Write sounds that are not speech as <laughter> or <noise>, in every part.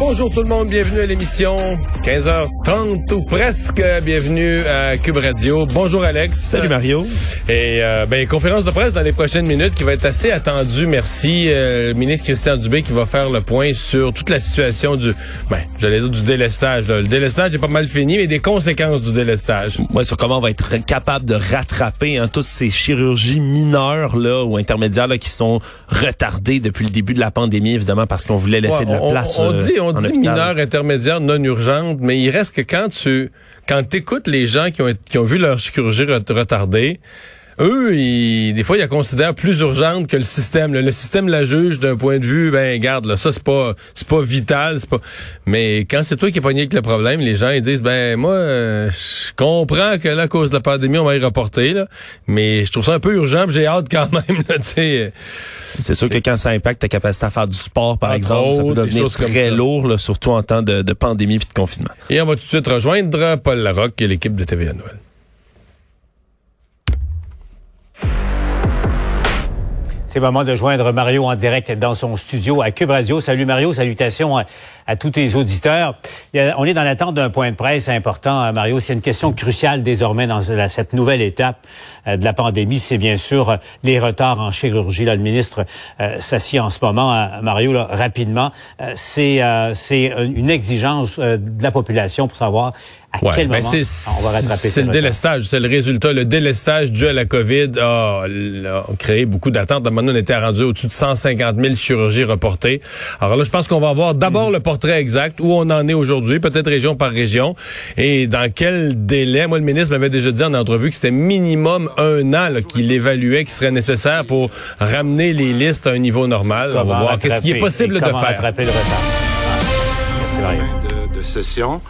Bonjour tout le monde, bienvenue à l'émission 15h30 ou presque. Bienvenue à Cube Radio. Bonjour Alex. Salut Mario. Et euh, ben conférence de presse dans les prochaines minutes qui va être assez attendue. Merci euh, le ministre Christian Dubé qui va faire le point sur toute la situation du ben j'allais dire du délestage. Le délestage est pas mal fini mais des conséquences du délestage. Moi sur comment on va être capable de rattraper hein, toutes ces chirurgies mineures là ou intermédiaires là, qui sont retardées depuis le début de la pandémie évidemment parce qu'on voulait laisser de la place. On, dit on on dit mineur, intermédiaire, non urgente, mais il reste que quand tu quand écoutes les gens qui ont, qui ont vu leur chirurgie retardée, eux, ils, des fois, ils la considèrent plus urgente que le système. Le, système la juge d'un point de vue, ben garde, là, ça c'est pas c'est pas vital, c'est pas. Mais quand c'est toi qui es pogné avec le problème, les gens ils disent ben moi, euh, je comprends que là, à cause de la pandémie, on va y reporter là, mais je trouve ça un peu urgent, j'ai hâte quand même. <laughs> Tu sais. C'est sûr que quand ça impacte ta capacité à faire du sport, par exemple, ça peut devenir très lourd, surtout en temps de, de pandémie et de confinement. Et on va tout de suite rejoindre Paul Larocque et l'équipe de TVA Noël. C'est le moment de joindre Mario en direct dans son studio à Cube Radio. Salut Mario, salutations à, tous tes auditeurs. on est dans l'attente d'un point de presse important, Mario. C'est une question cruciale désormais dans cette nouvelle étape euh, de la pandémie. C'est bien sûr euh, les retards en chirurgie. Le ministre euh, s'assied en ce moment, Mario, rapidement. c'est c'est une exigence de la population pour savoir à quel ben, moment? on va rattraper C'est le délestage, c'est le résultat. Le délestage dû à la COVID a, créé beaucoup d'attentes. À on était rendu au-dessus de 150 000 chirurgies reportées. Alors là, je pense qu'on va avoir d'abord mm. le portrait exact, où on en est aujourd'hui, peut-être région par région, et dans quel délai. Moi, le ministre m'avait déjà dit en entrevue que c'était minimum un an qu'il évaluait qui serait nécessaire pour ramener les listes à un niveau normal. on va voir qu'est-ce qui est possible de faire. Le retard. De, de session.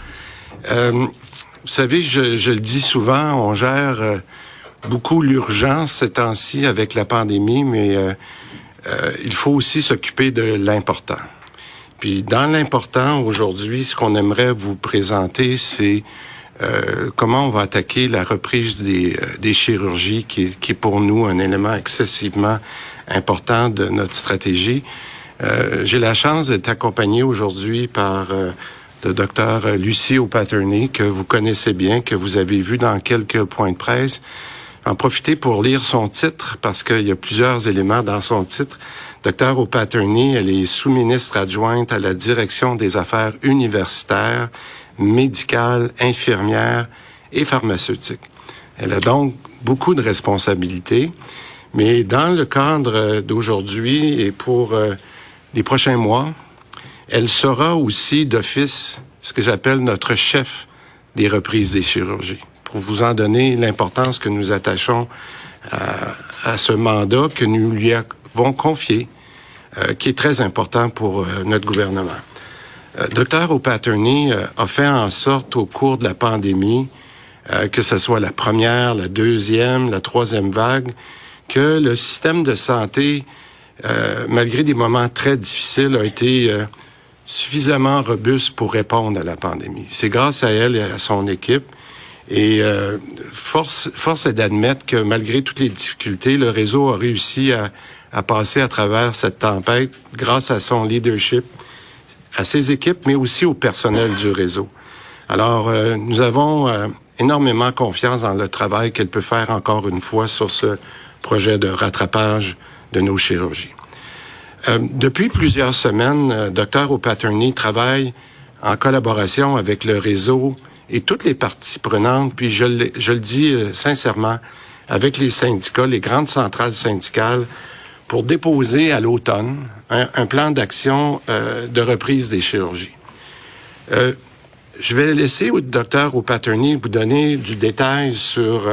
Euh, vous savez, je, je, le dis souvent, on gère euh, beaucoup l'urgence ces temps-ci avec la pandémie, mais euh, euh il faut aussi s'occuper de l'important. Puis dans l'important aujourd'hui, ce qu'on aimerait vous présenter, c'est euh, comment on va attaquer la reprise des, des chirurgies, qui, qui, est pour nous un élément excessivement important de notre stratégie. J'ai la chance d'être accompagné aujourd'hui par le docteur Lucie O'Patterney, que vous connaissez bien, que vous avez vu dans quelques points de presse. En profiter pour lire son titre, parce qu'il y a plusieurs éléments dans son titre. Docteur O'Patterney, elle est sous-ministre adjointe à la direction des affaires universitaires, médicales, infirmières et pharmaceutiques. Elle a donc beaucoup de responsabilités, mais dans le cadre d'aujourd'hui et pour euh, les prochains mois, elle sera aussi d'office ce que j'appelle notre chef des reprises des chirurgies, pour vous en donner l'importance que nous attachons à, ce mandat que nous lui avons confié, euh, qui est très important pour euh, notre gouvernement. Euh, Docteur O'Patterney a fait en sorte au cours de la pandémie, que ce soit la première, la deuxième, la troisième vague, que le système de santé, malgré des moments très difficiles, a été suffisamment robuste pour répondre à la pandémie. C'est grâce à elle et à son équipe. Et euh, force, force est d'admettre que malgré toutes les difficultés, le réseau a réussi à, à, passer à travers cette tempête grâce à son leadership, à ses équipes, mais aussi au personnel du réseau. Alors, euh, nous avons euh, énormément confiance dans le travail qu'elle peut faire encore une fois sur ce projet de rattrapage de nos chirurgies. Euh, depuis plusieurs semaines, Dr O'Patterney travaille en collaboration avec le réseau et toutes les parties prenantes, puis je, le- dis euh, sincèrement, avec les syndicats, les grandes centrales syndicales, pour déposer à l'automne un, plan d'action euh, de reprise des chirurgies. Je vais laisser au docteur ou Paterny vous donner du détail sur,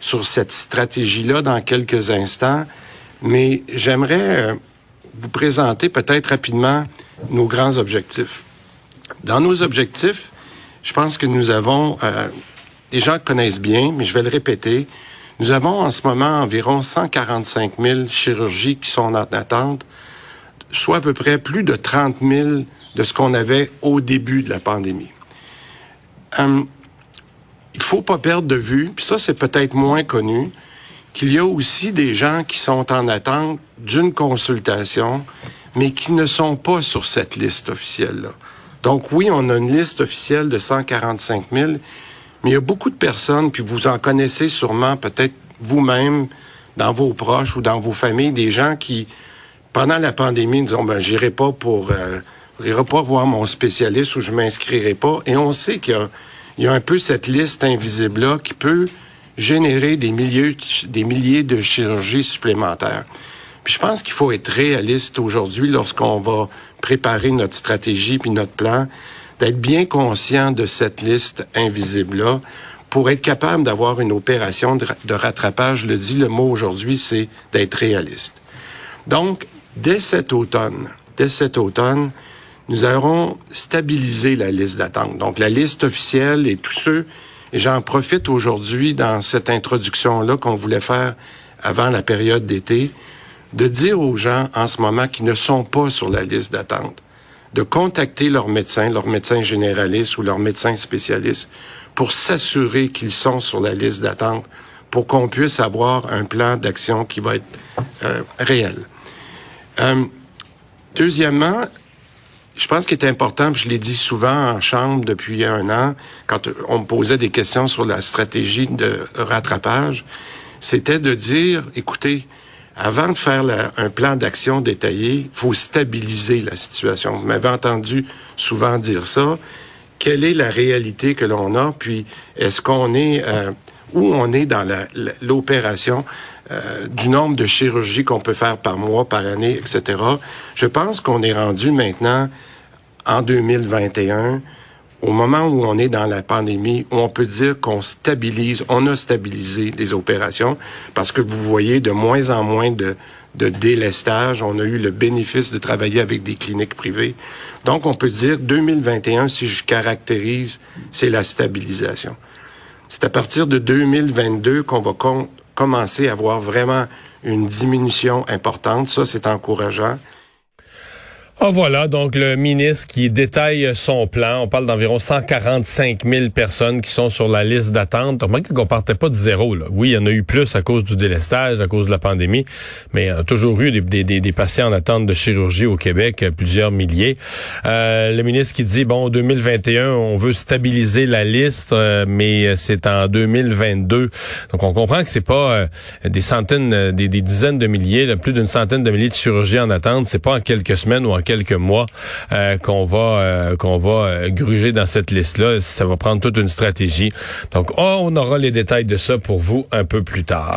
sur cette stratégie-là dans quelques instants, mais j'aimerais vous présenter peut-être rapidement nos grands objectifs. Dans nos objectifs, je pense que nous avons, euh, les gens connaissent bien, mais je vais le répéter, nous avons en ce moment environ 145 000 chirurgies qui sont en attente, soit à peu près plus de 30 000 de ce qu'on avait au début de la pandémie. Hum, il faut pas perdre de vue, puis ça c'est peut-être moins connu, qu'il y a aussi des gens qui sont en attente d'une consultation, mais qui ne sont pas sur cette liste officielle-là. Donc oui, on a une liste officielle de 145 000, mais il y a beaucoup de personnes, puis vous en connaissez sûrement peut-être vous-même, dans vos proches ou dans vos familles, des gens qui, pendant la pandémie, disons, ben, j'irai pas pour, euh, j'irai pas voir mon spécialiste ou je m'inscrirai pas. Et on sait qu'il y a, il y a un peu cette liste invisible-là qui peut générer des milliers, des milliers de chirurgies supplémentaires. Puis je pense qu'il faut être réaliste aujourd'hui lorsqu'on va préparer notre stratégie puis notre plan, d'être bien conscient de cette liste invisible-là pour être capable d'avoir une opération de, ra- de rattrapage. Je le dis, le mot aujourd'hui, c'est d'être réaliste. Donc, dès cet automne, dès cet automne, nous aurons stabilisé la liste d'attente. Donc, la liste officielle et tous ceux, et j'en profite aujourd'hui dans cette introduction-là qu'on voulait faire avant la période d'été, de dire aux gens en ce moment qui ne sont pas sur la liste d'attente, de contacter leur médecin, leur médecin généraliste ou leur médecin spécialiste pour s'assurer qu'ils sont sur la liste d'attente pour qu'on puisse avoir un plan d'action qui va être euh, réel. Euh, deuxièmement, je pense qu'il est important, je l'ai dit souvent en chambre depuis un an, quand on me posait des questions sur la stratégie de rattrapage, c'était de dire, écoutez, avant de faire un plan d'action détaillé, il faut stabiliser la situation. Vous m'avez entendu souvent dire ça. Quelle est la réalité que l'on a? Puis, est-ce qu'on est, euh, où on est dans l'opération? Euh, du nombre de chirurgies qu'on peut faire par mois, par année, etc. Je pense qu'on est rendu maintenant en 2021 au moment où on est dans la pandémie, où on peut dire qu'on stabilise, on a stabilisé les opérations, parce que vous voyez de moins en moins de, de délestage. On a eu le bénéfice de travailler avec des cliniques privées. Donc, on peut dire 2021, si je caractérise, c'est la stabilisation. C'est à partir de 2022 qu'on va commencer à voir vraiment une diminution importante. Ça, c'est encourageant. Ah voilà, donc le ministre qui détaille son plan. On parle d'environ 145 000 personnes qui sont sur la liste d'attente. Remarquez qu'on partait pas de zéro. Là. Oui, il y en a eu plus à cause du délestage, à cause de la pandémie, mais il y a toujours eu des, des- patients en attente de chirurgie au Québec, euh, plusieurs milliers. Euh, le ministre qui dit, bon, 2021, on veut stabiliser la liste, euh, mais c'est en 2022. Donc on comprend que c'est pas des centaines, des, des dizaines de milliers, là, plus d'une centaine de milliers de chirurgies en attente. C'est pas en quelques semaines ou en quelques mois euh, qu'on va euh, qu'on va euh, gruger dans cette liste-là. Ça va prendre toute une stratégie. Donc, oh, on aura les détails de ça pour vous un peu plus tard.